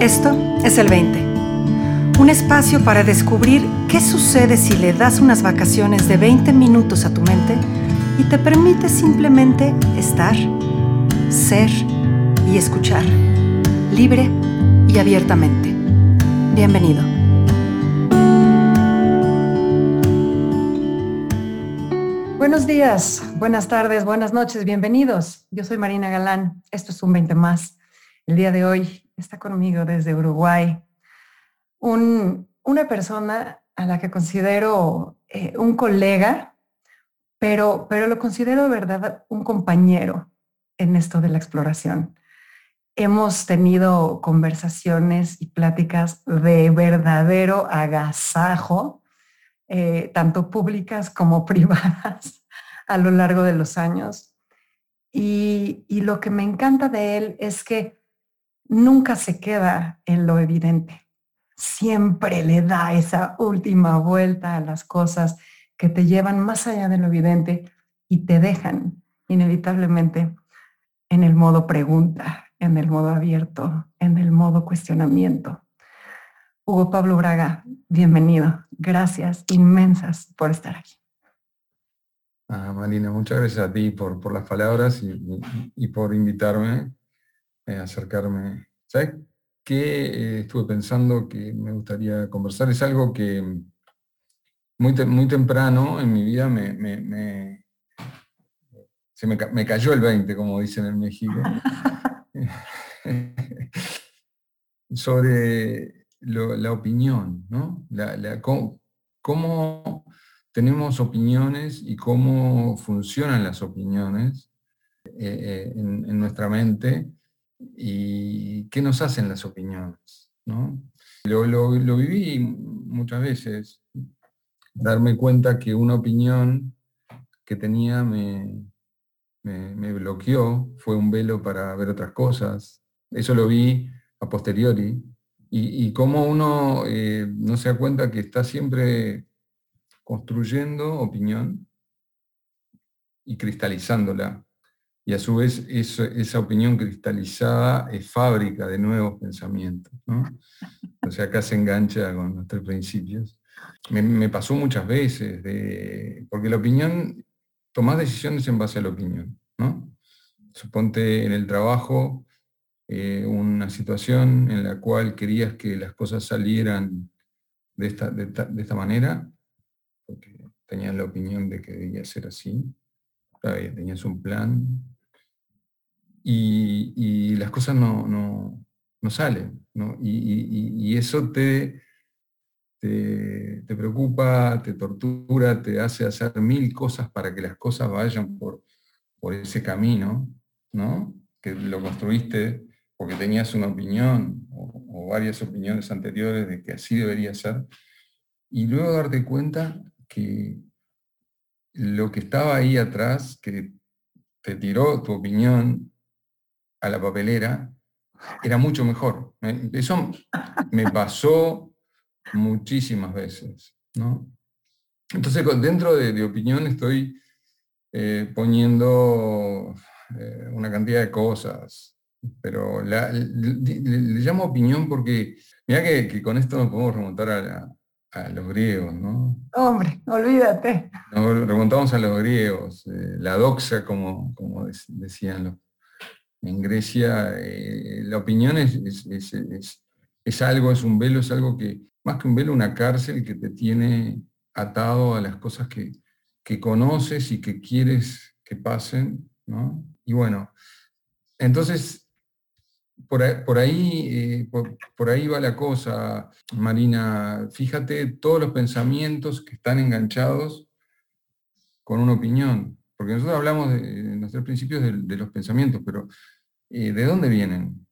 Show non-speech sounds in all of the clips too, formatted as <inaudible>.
Esto es el 20. Un espacio para descubrir qué sucede si le das unas vacaciones de 20 minutos a tu mente y te permite simplemente estar, ser y escuchar, libre y abiertamente. Bienvenido. Buenos días, buenas tardes, buenas noches, bienvenidos. Yo soy Marina Galán, esto es un 20 más. El día de hoy está conmigo desde Uruguay, una persona a la que considero eh, un colega, pero, pero lo considero de verdad un compañero en esto de la exploración. Hemos tenido conversaciones y pláticas de verdadero agasajo, eh, tanto públicas como <laughs> privadas, a lo largo de los años. y lo que me encanta de él es que nunca se queda en lo evidente. Siempre le da esa última vuelta a las cosas que te llevan más allá de lo evidente y te dejan inevitablemente en el modo pregunta, en el modo abierto, en el modo cuestionamiento. Hugo Pablo Braga, bienvenido. Gracias inmensas por estar aquí. Ah, Marina, muchas gracias a ti por, por las palabras y por invitarme eh, acercarme. ¿Sabes qué eh, estuve pensando que me gustaría conversar? Es algo que muy, muy temprano en mi vida me, se me, cayó el 20, como dicen en México, <laughs> sobre la opinión, ¿no? cómo, tenemos opiniones y cómo funcionan las opiniones eh, en, nuestra mente y qué nos hacen las opiniones. ¿no? Lo, viví muchas veces, darme cuenta que una opinión que tenía me, me, bloqueó, fue un velo para ver otras cosas. Eso lo vi a posteriori. Y, y cómo uno eh, no se da cuenta que está siempre construyendo opinión y cristalizándola y a su vez esa opinión cristalizada es fábrica de nuevos pensamientos. O sea, acá se engancha con los tres principios. Me, pasó muchas veces, porque la opinión, tomás decisiones en base a la opinión. ¿no? Suponte en el trabajo eh, una situación en la cual querías que las cosas salieran de esta, de esta manera, porque tenías la opinión de que debía ser así, tenías un plan, y, las cosas no, salen. Y, eso te, te, preocupa, te tortura, te hace hacer mil cosas para que las cosas vayan por, por ese camino, ¿no? que lo construiste porque tenías una opinión o, o varias opiniones anteriores de que así debería ser, y luego darte cuenta que lo que estaba ahí atrás, que te tiró tu opinión, a la papelera, era mucho mejor. Eso me pasó muchísimas veces. Entonces, dentro de, opinión estoy eh, poniendo eh, una cantidad de cosas, pero le, llamo opinión porque, mira que, con esto nos podemos remontar a, los griegos, ¿no? Hombre, olvídate. Nos remontamos a los griegos, eh, la doxa, como, como decían los en Grecia eh, la opinión es, es, algo, es un velo, es algo que, más que un velo, una cárcel que te tiene atado a las cosas que, conoces y que quieres que pasen, Y bueno, entonces, por ahí, eh, por ahí, va la cosa, Marina. Fíjate todos los pensamientos que están enganchados con una opinión. Porque nosotros hablamos de, nuestros principios de, los pensamientos, pero eh, ¿de dónde vienen?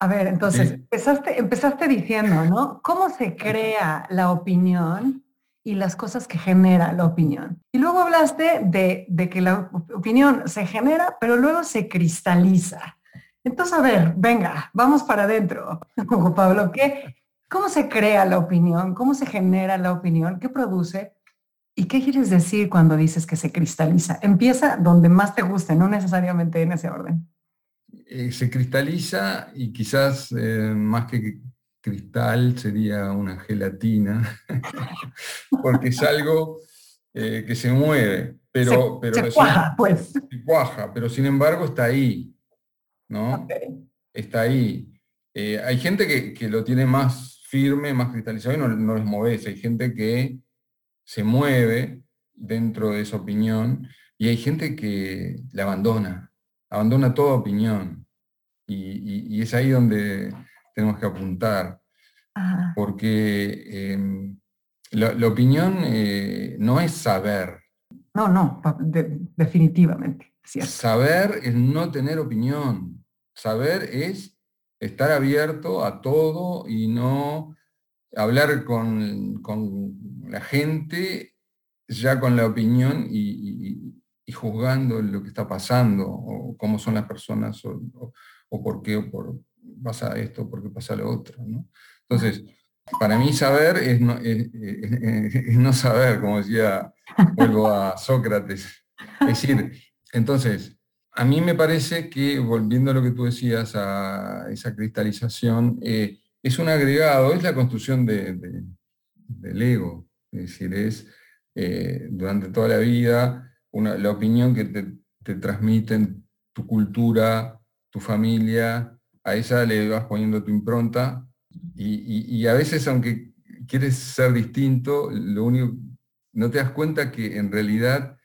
A ver, entonces, empezaste, empezaste diciendo, ¿no? ¿Cómo se crea la opinión y las cosas que genera la opinión? Y luego hablaste de, que la opinión se genera, pero luego se cristaliza. Entonces, a ver, venga, vamos para adentro, <laughs> Pablo. ¿qué, ¿Cómo se crea la opinión? ¿Cómo se genera la opinión? ¿Qué produce? ¿Y qué quieres decir cuando dices que se cristaliza? Empieza donde más te guste, no necesariamente en ese orden. eh, se cristaliza y quizás eh, más que cristal sería una gelatina, <laughs> porque es algo que se mueve, pero, pero se cuaja, pues. Se cuaja, pero sin embargo está ahí, ¿no? Está ahí. hay gente que, lo tiene más firme, más cristalizado y no, no les mueve. Hay gente que se mueve dentro de esa opinión y hay gente que la abandona, abandona toda opinión. Y, es ahí donde tenemos que apuntar, porque em, la, opinión eh, no es saber. No, no, definitivamente. Saber es no tener opinión. Saber es estar abierto a todo y no hablar con, la gente ya con la opinión y, juzgando lo que está pasando, o cómo son las personas, o, por qué por, pasa esto, por qué pasa lo otro. Entonces, para mí saber es no, no saber, como decía, vuelvo a Sócrates. Es decir, entonces, a mí me parece que, volviendo a lo que tú decías, a esa cristalización, eh, es un agregado, es la construcción del ego, es decir, es eh, durante toda la vida la opinión que te, transmiten tu cultura, tu familia, a esa le vas poniendo tu impronta y, a veces aunque quieres ser distinto, lo único, no te das cuenta que en realidad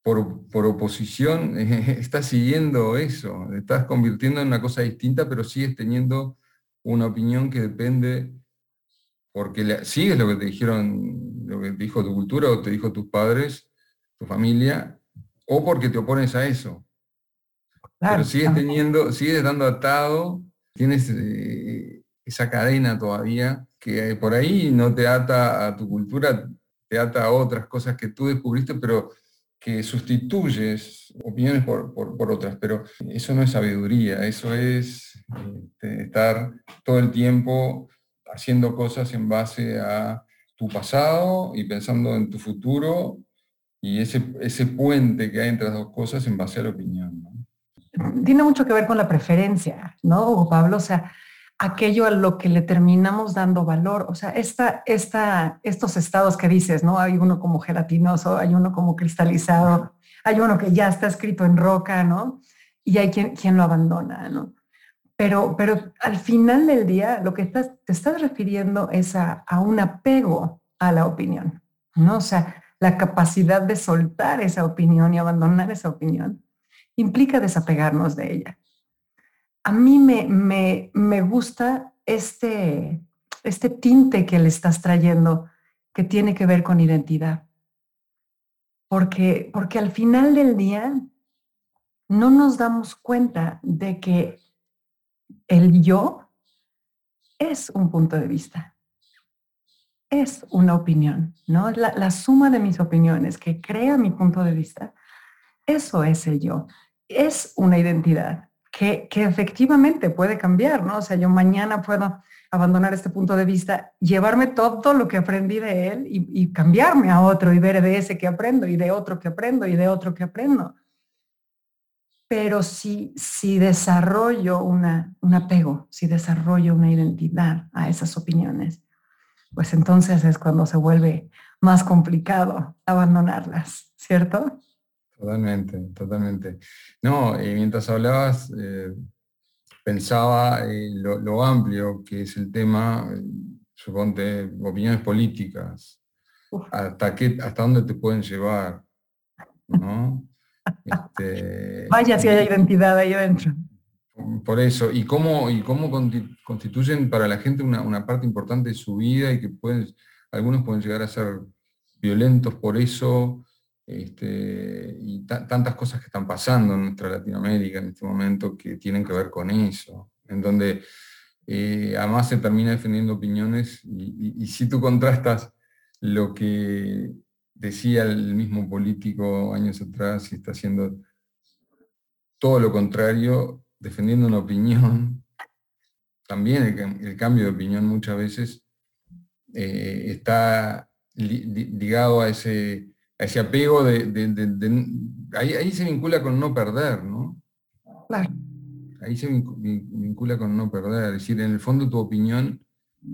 por, por oposición <laughs> estás siguiendo eso, estás convirtiendo en una cosa distinta, pero sigues teniendo una opinión que depende, porque sigues lo que te dijeron, lo que te dijo tu cultura o te dijo tus padres, tu familia, o porque te opones a eso. Pero sigues teniendo, sigues dando atado, tienes eh, esa cadena todavía que por ahí no te ata a tu cultura, te ata a otras cosas que tú descubriste, pero que sustituyes opiniones por, por, otras, pero eso no es sabiduría, eso es este, estar todo el tiempo haciendo cosas en base a tu pasado y pensando en tu futuro y ese, ese puente que hay entre las dos cosas en base a la opinión. Tiene mucho que ver con la preferencia, ¿no, Pablo? O sea, aquello a lo que le terminamos dando valor. O sea, esta, esta, estos estados que dices, ¿no? Hay uno como gelatinoso, hay uno como cristalizado, hay uno que ya está escrito en roca, ¿no? Y hay quien, quien lo abandona, ¿no? Pero, pero al final del día lo que te estás refiriendo es a, a un apego a la opinión, ¿no? O sea, la capacidad de soltar esa opinión y abandonar esa opinión implica desapegarnos de ella a mí me, me, gusta este, este tinte que le estás trayendo que tiene que ver con identidad. Porque, porque al final del día no nos damos cuenta de que el yo es un punto de vista, es una opinión, ¿no? La, la suma de mis opiniones que crea mi punto de vista, eso es el yo, es una identidad que, efectivamente puede cambiar, ¿no? O sea, yo mañana puedo abandonar este punto de vista, llevarme todo lo que aprendí de él y, cambiarme a otro y ver de ese que aprendo y de otro que aprendo y de otro que aprendo. Pero si, si desarrollo una, un apego, si desarrollo una identidad a esas opiniones, pues entonces es cuando se vuelve más complicado abandonarlas, ¿cierto? Totalmente, totalmente. No, eh, mientras hablabas, eh, pensaba en lo, amplio que es el tema, suponte, opiniones políticas, hasta, qué, hasta dónde te pueden llevar, ¿no? Este, Vaya si hay identidad ahí adentro. Por eso, y cómo, y cómo constituyen para la gente una, una, parte importante de su vida y que pueden, algunos pueden llegar a ser violentos por eso, este, y tantas cosas que están pasando en nuestra Latinoamérica en este momento que tienen que ver con eso, en donde eh, además se termina defendiendo opiniones y, si tú contrastas lo que decía el mismo político años atrás y está haciendo todo lo contrario, defendiendo una opinión, <laughs> también el, cambio de opinión muchas veces eh, está ligado a ese ese apego de, ahí, se vincula con no perder, ¿no? Claro. ahí se vincula con no perder, es decir, en el fondo tu opinión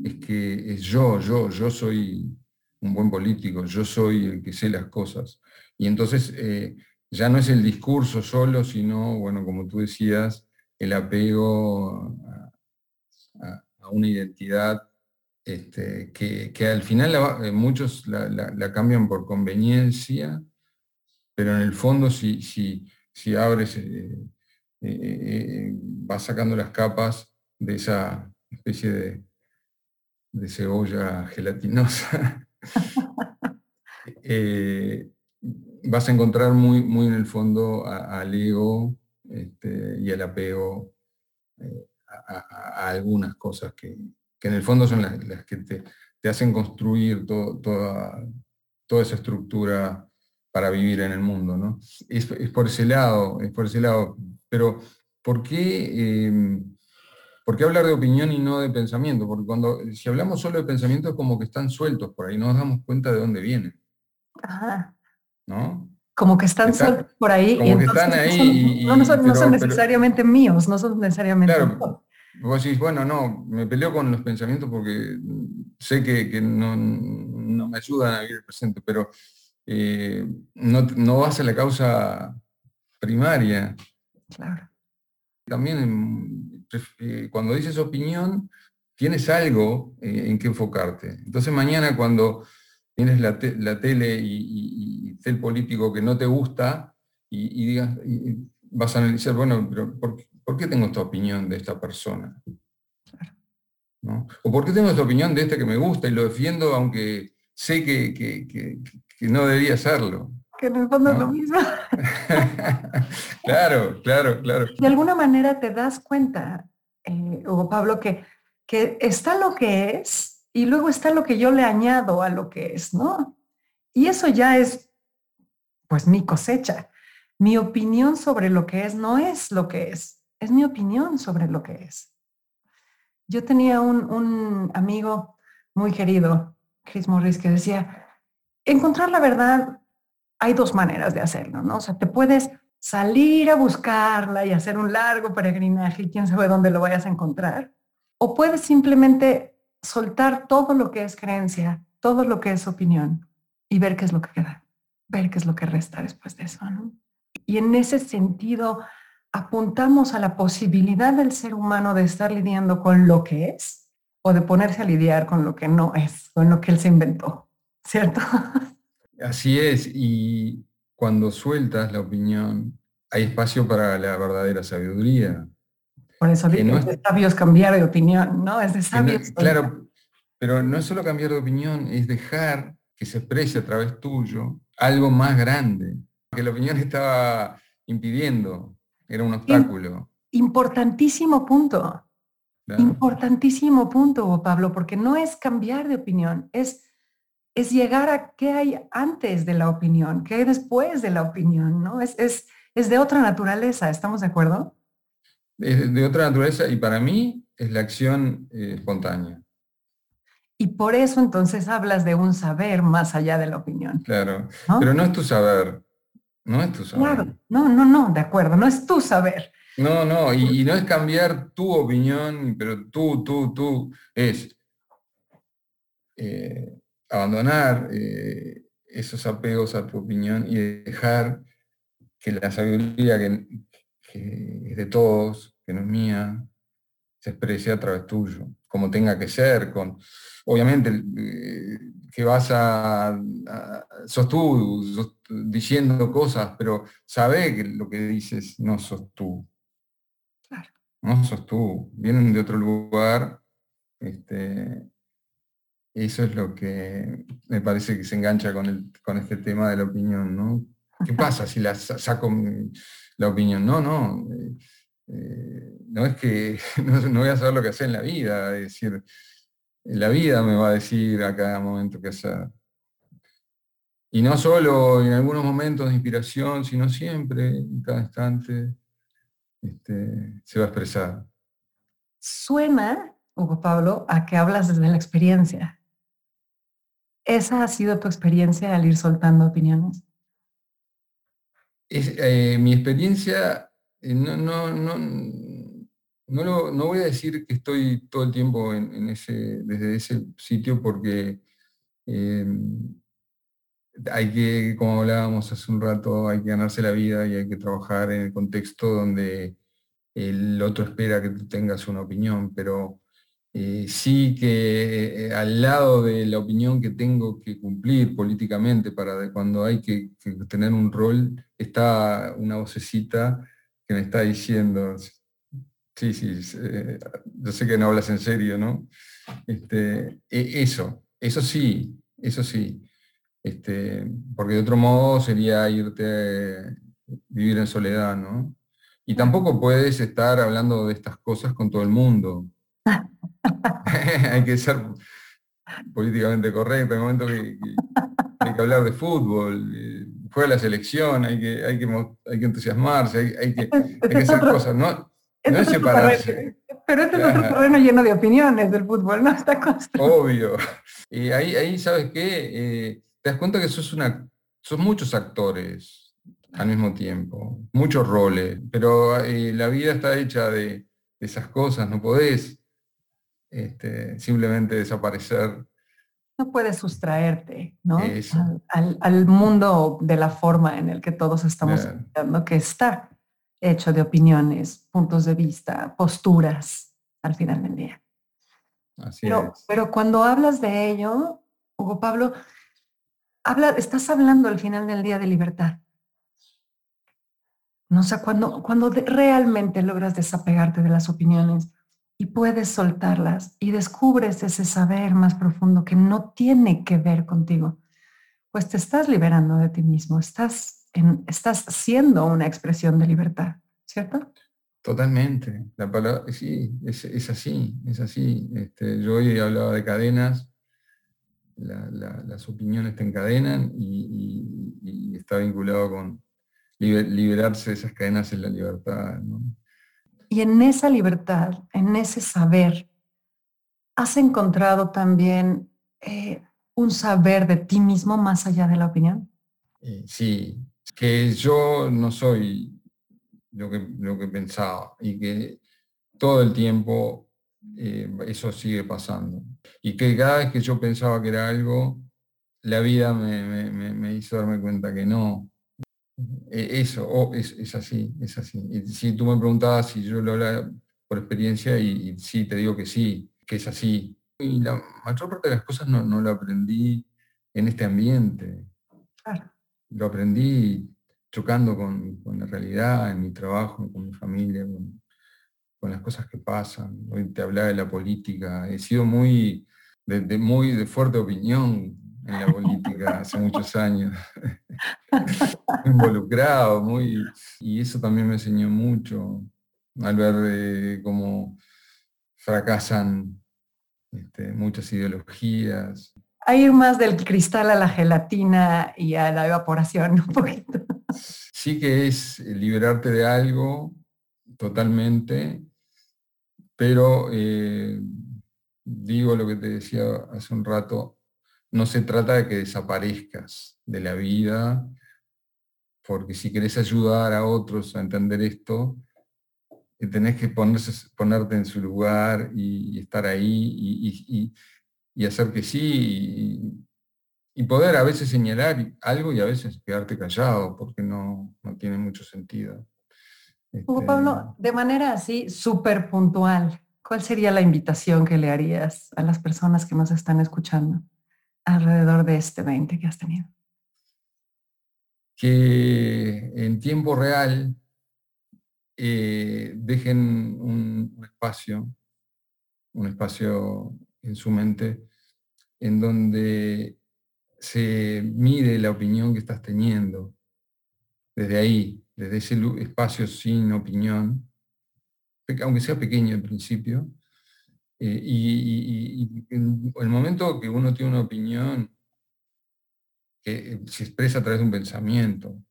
es que es yo, yo, yo soy un buen político, yo soy el que sé las cosas. Y entonces eh, ya no es el discurso solo, sino, bueno, como tú decías, el apego a, una identidad este, que, al final eh, muchos la, cambian por conveniencia, pero en el fondo si, si, si abres, eh, eh, vas sacando las capas de esa especie de, de cebolla gelatinosa, <laughs> vas a encontrar muy, muy en el fondo al ego este, y el apego eh, a, algunas cosas que, en el fondo son las, que te, hacen construir toda, toda esa estructura para vivir en el mundo. ¿no? Es, por ese lado, es por ese lado. Pero, ¿por qué, em, ¿por qué hablar de opinión y no de pensamiento? Porque cuando, si hablamos solo de pensamiento es como que están sueltos por ahí, no nos damos cuenta de dónde vienen. ¿No? como que están por ahí. y están ahí. no, son, necesariamente míos, no son necesariamente. Claro, vos decís, bueno, no, me peleo con los pensamientos porque sé que, no, me ayudan a vivir el presente, pero eh, no, vas a la causa primaria. Claro. También eh, cuando dices opinión, tienes algo eh, en que enfocarte. Entonces mañana cuando tienes la, tele y, el político que no te gusta y, digas, vas a analizar, bueno, pero ¿por, qué tengo esta opinión de esta persona? ¿O por qué tengo esta opinión de este que me gusta y lo defiendo aunque sé que, no debería hacerlo? Que en el fondo es lo mismo. <laughs> claro, claro, claro. De alguna manera te das cuenta, eh, Hugo Pablo, que, que está lo que es y luego está lo que yo le añado a lo que es, ¿no? Y eso ya es, pues, mi cosecha. Mi opinión sobre lo que es no es lo que es, es mi opinión sobre lo que es. Yo tenía un, amigo muy querido, Chris Morris, que decía, encontrar la verdad, hay dos maneras de hacerlo, ¿no? O sea, te puedes salir a buscarla y hacer un largo peregrinaje y quién sabe dónde lo vayas a encontrar. O puedes simplemente soltar todo lo que es creencia, todo lo que es opinión y ver qué es lo que queda, ver qué es lo que resta después de eso. Y en ese sentido, apuntamos a la posibilidad del ser humano de estar lidiando con lo que es o de ponerse a lidiar con lo que no es, con lo que él se inventó, ¿cierto? Así es, y cuando sueltas la opinión, hay espacio para la verdadera sabiduría, por eso digo, es de sabios cambiar de opinión, ¿no? Es de sabios. claro, pero no es solo cambiar de opinión, es dejar que se exprese a través tuyo algo más grande, que la opinión estaba impidiendo, era un obstáculo. Importantísimo punto. Importantísimo punto, Pablo, porque no es cambiar de opinión, es, es llegar a qué hay antes de la opinión, qué hay después de la opinión, ¿no? Es, es, es de otra naturaleza, ¿estamos de acuerdo? Es de otra naturaleza y para mí es la acción eh, espontánea. Y por eso entonces hablas de un saber más allá de la opinión. Claro, pero no es tu saber, no es tu saber. Claro, no, no, no, de acuerdo, no es tu saber. No, no, y, no es cambiar tu opinión, pero tú, tú, tú, es eh, abandonar eh, esos apegos a tu opinión y dejar que la sabiduría que, que es de todos, que no es mía, se exprese a través tuyo, como tenga que ser, con, obviamente eh, que vas a, sos tú diciendo cosas, pero sabe que lo que dices no sos tú. No sos tú, vienen de otro lugar. Este, eso es lo que me parece que se engancha con, con este tema de la opinión, ¿no? ¿Qué pasa si la saco la opinión? No, no. Eh, eh, no es que <laughs> no, voy a saber lo que hacer en la vida, es decir, la vida me va a decir a cada momento qué hacer. Y no solo en algunos momentos de inspiración, sino siempre, en cada instante, este, se va a expresar. Suena, Hugo Pablo, a que hablas desde la experiencia. ¿Esa ha sido tu experiencia al ir soltando opiniones? Eh, mi experiencia eh, no, no, no, no, no voy a decir que estoy todo el tiempo en, ese, desde ese sitio porque eh, hay que, como hablábamos hace un rato, hay que ganarse la vida y hay que trabajar en el contexto donde el otro espera que tú tengas una opinión, pero eh, sí que eh, al lado de la opinión que tengo que cumplir políticamente para cuando hay que, tener un rol, está una vocecita que me está diciendo, sí, sí, eh, yo sé que no hablas en serio, ¿no? Este, e, eso, eso sí, eso sí. Este, porque de otro modo sería irte, vivir en soledad, ¿no? Y tampoco puedes estar hablando de estas cosas con todo el mundo. <laughs> hay que ser políticamente correcto, en el momento que, hay que hablar de fútbol, juega la selección, hay que, hay que, hay que entusiasmarse, hay, que, hacer cosas, no, no es separarse. Pero este es otro terreno lleno de opiniones del fútbol, ¿no? Está construido. Obvio. Y ahí, ahí ¿sabes qué? Eh, te das cuenta que sos, una, son muchos actores al mismo tiempo, muchos roles, pero eh, la vida está hecha de, esas cosas, no podés este, simplemente desaparecer. No puedes sustraerte ¿no? Al, mundo de la forma en el que todos estamos viviendo, que está hecho de opiniones, puntos de vista, posturas al final del día. Así pero, pero cuando hablas de ello, Hugo Pablo, habla, estás hablando al final del día de libertad. No sé, cuando, cuando realmente logras desapegarte de las opiniones y puedes soltarlas y descubres ese saber más profundo que no tiene que ver contigo, pues te estás liberando de ti mismo, estás, en, estás siendo una expresión de libertad, ¿cierto? Totalmente. La palabra, sí, es, así, es así. Este, yo hoy hablaba de cadenas, las opiniones te encadenan y está vinculado con, liberarse de esas cadenas en la libertad. Y en esa libertad, en ese saber, ¿has encontrado también eh, un saber de ti mismo más allá de la opinión? Eh, sí, que yo no soy lo que, pensaba y que todo el tiempo eh, eso sigue pasando. Y que cada vez que yo pensaba que era algo, la vida me hizo darme cuenta que no, e, eso, es, así, es así. Y si tú me preguntabas si yo lo hablaba por experiencia, y, sí, te digo que sí, que es así. Y la mayor parte de las cosas no, lo aprendí en este ambiente. Lo aprendí chocando con, la realidad, en mi trabajo, con mi familia, con, con, las cosas que pasan. Hoy te hablaba de la política. He sido muy de, muy de fuerte opinión en la política hace muchos años, <laughs> involucrado, muy, y eso también me enseñó mucho al ver eh, cómo fracasan este, muchas ideologías. Hay más del cristal a la gelatina y a la evaporación, un poquito. Sí que es liberarte de algo totalmente, pero eh, digo lo que te decía hace un rato, no se trata de que desaparezcas de la vida, porque si querés ayudar a otros a entender esto, eh, tenés que ponerte en su lugar y, estar ahí y, hacer que sí, y, poder a veces señalar algo y a veces quedarte callado, porque no, tiene mucho sentido. Hugo Pablo, este de manera así súper puntual, ¿cuál sería la invitación que le harías a las personas que nos están escuchando? Alrededor de este 20 que has tenido? Que en tiempo real eh, dejen un, espacio, un espacio en su mente, en donde se mire la opinión que estás teniendo, desde ahí, desde ese espacio sin opinión, aunque sea pequeño al principio, eh, y, en el momento que uno tiene una opinión que se expresa a través de un pensamiento,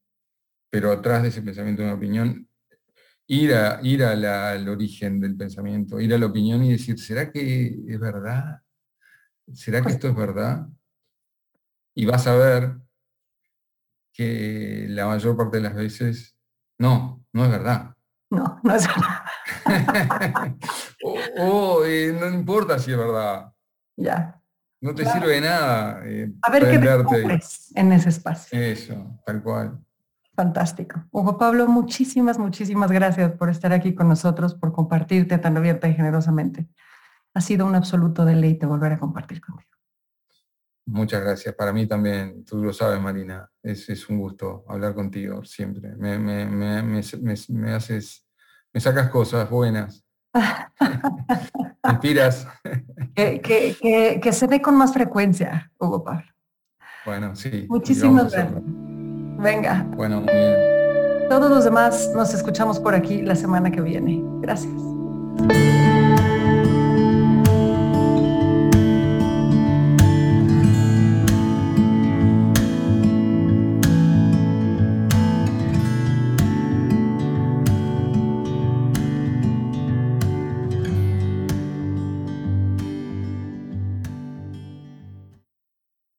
pero atrás de ese pensamiento una opinión, ir, a, ir al origen del pensamiento, ir a la opinión y decir, ¿será que es verdad? ¿Será que pues esto es verdad? Y vas a ver que la mayor parte de las veces, no, no es verdad. No, no es verdad. <laughs> o, eh, no importa si es verdad. Ya. No te sirve de nada. Eh, a ver qué en ese espacio. Eso, tal cual. Fantástico. Hugo Pablo, muchísimas, muchísimas gracias por estar aquí con nosotros, por compartirte tan abierta y generosamente. Ha sido un absoluto deleite volver a compartir contigo. Muchas gracias. Para mí también, tú lo sabes, Marina, es, es un gusto hablar contigo siempre. Me, me, me, me haces, me sacas cosas buenas. Que, que, que, se dé con más frecuencia, Hugo Pablo. Bueno, sí. Muchísimas gracias. Venga. Bueno, muy bien. Todos los demás nos escuchamos por aquí la semana que viene. Gracias.